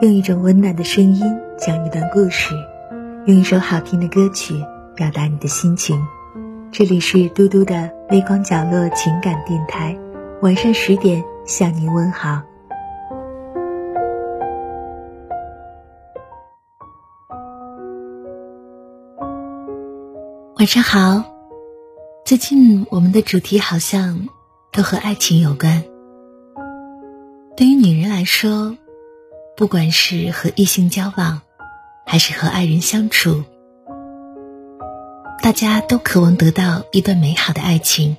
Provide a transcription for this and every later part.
用一种温暖的声音讲一段故事，用一首好听的歌曲表达你的心情。这里是嘟嘟的微光角落情感电台，晚上十点向您问好。晚上好，最近我们的主题好像都和爱情有关。对于女人来说，不管是和异性交往，还是和爱人相处，大家都渴望得到一段美好的爱情。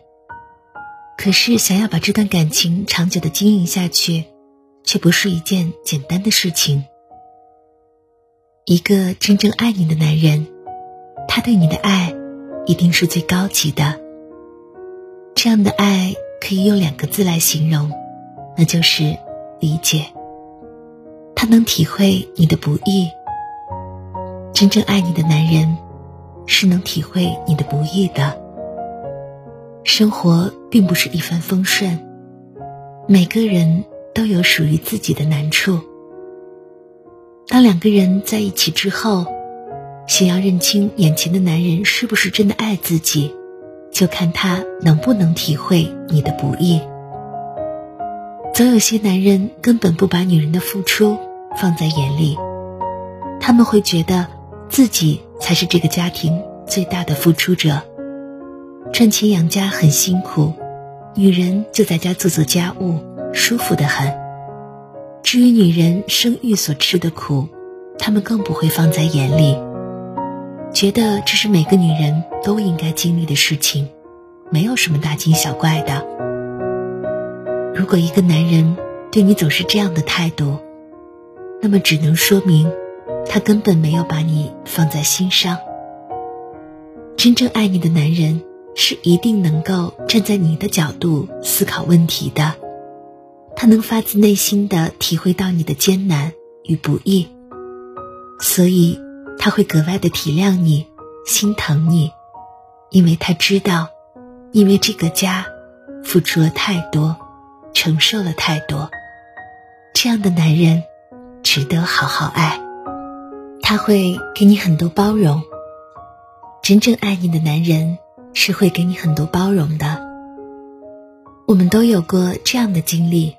可是，想要把这段感情长久的经营下去，却不是一件简单的事情。一个真正爱你的男人，他对你的爱。一定是最高级的。这样的爱可以用两个字来形容，那就是理解。他能体会你的不易。真正爱你的男人，是能体会你的不易的。生活并不是一帆风顺，每个人都有属于自己的难处。当两个人在一起之后。想要认清眼前的男人是不是真的爱自己，就看他能不能体会你的不易。总有些男人根本不把女人的付出放在眼里，他们会觉得自己才是这个家庭最大的付出者。赚钱养家很辛苦，女人就在家做做家务，舒服的很。至于女人生育所吃的苦，他们更不会放在眼里。觉得这是每个女人都应该经历的事情，没有什么大惊小怪的。如果一个男人对你总是这样的态度，那么只能说明他根本没有把你放在心上。真正爱你的男人是一定能够站在你的角度思考问题的，他能发自内心的体会到你的艰难与不易，所以。他会格外的体谅你，心疼你，因为他知道，因为这个家，付出了太多，承受了太多。这样的男人，值得好好爱。他会给你很多包容。真正爱你的男人，是会给你很多包容的。我们都有过这样的经历。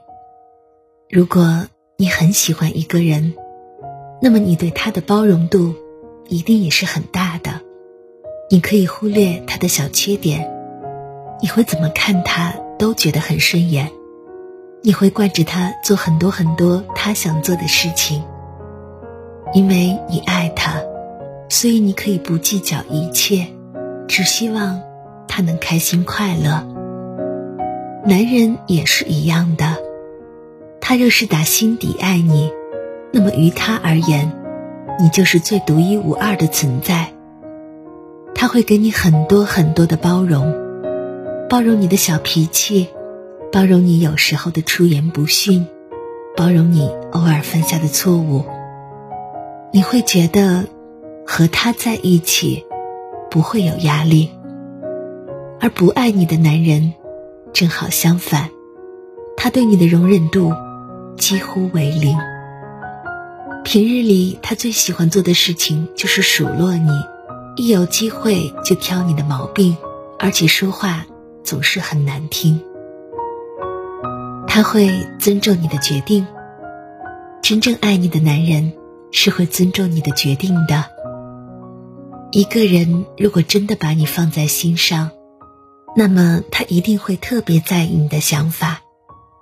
如果你很喜欢一个人，那么你对他的包容度。一定也是很大的，你可以忽略他的小缺点，你会怎么看他都觉得很顺眼，你会惯着他做很多很多他想做的事情，因为你爱他，所以你可以不计较一切，只希望他能开心快乐。男人也是一样的，他若是打心底爱你，那么于他而言。你就是最独一无二的存在。他会给你很多很多的包容，包容你的小脾气，包容你有时候的出言不逊，包容你偶尔犯下的错误。你会觉得和他在一起不会有压力，而不爱你的男人正好相反，他对你的容忍度几乎为零。平日里，他最喜欢做的事情就是数落你，一有机会就挑你的毛病，而且说话总是很难听。他会尊重你的决定，真正爱你的男人是会尊重你的决定的。一个人如果真的把你放在心上，那么他一定会特别在意你的想法，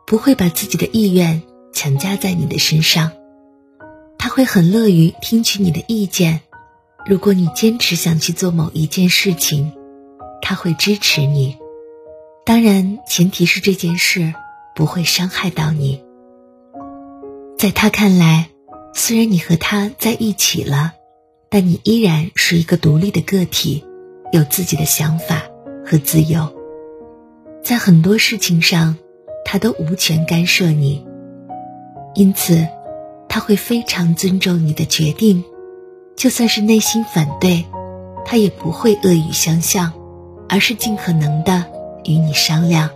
不会把自己的意愿强加在你的身上。会很乐于听取你的意见，如果你坚持想去做某一件事情，他会支持你。当然，前提是这件事不会伤害到你。在他看来，虽然你和他在一起了，但你依然是一个独立的个体，有自己的想法和自由。在很多事情上，他都无权干涉你，因此。他会非常尊重你的决定，就算是内心反对，他也不会恶语相向，而是尽可能的与你商量。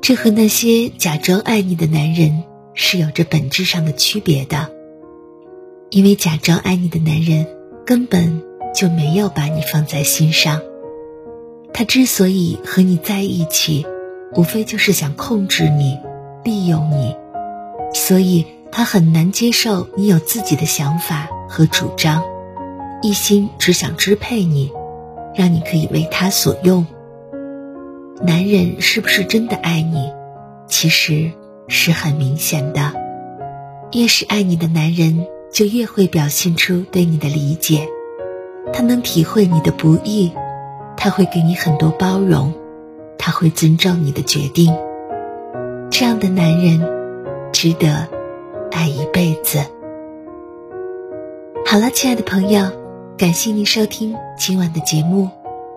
这和那些假装爱你的男人是有着本质上的区别的。因为假装爱你的男人根本就没有把你放在心上，他之所以和你在一起，无非就是想控制你、利用你，所以他很难接受你有自己的想法和主张，一心只想支配你，让你可以为他所用。男人是不是真的爱你，其实是很明显的。越是爱你的男人，就越会表现出对你的理解。他能体会你的不易，他会给你很多包容，他会尊重你的决定。这样的男人，值得爱一辈子。好了，亲爱的朋友，感谢您收听今晚的节目。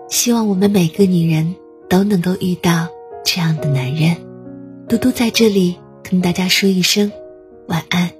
希望我们每个女人。都能够遇到这样的男人，嘟嘟在这里跟大家说一声晚安。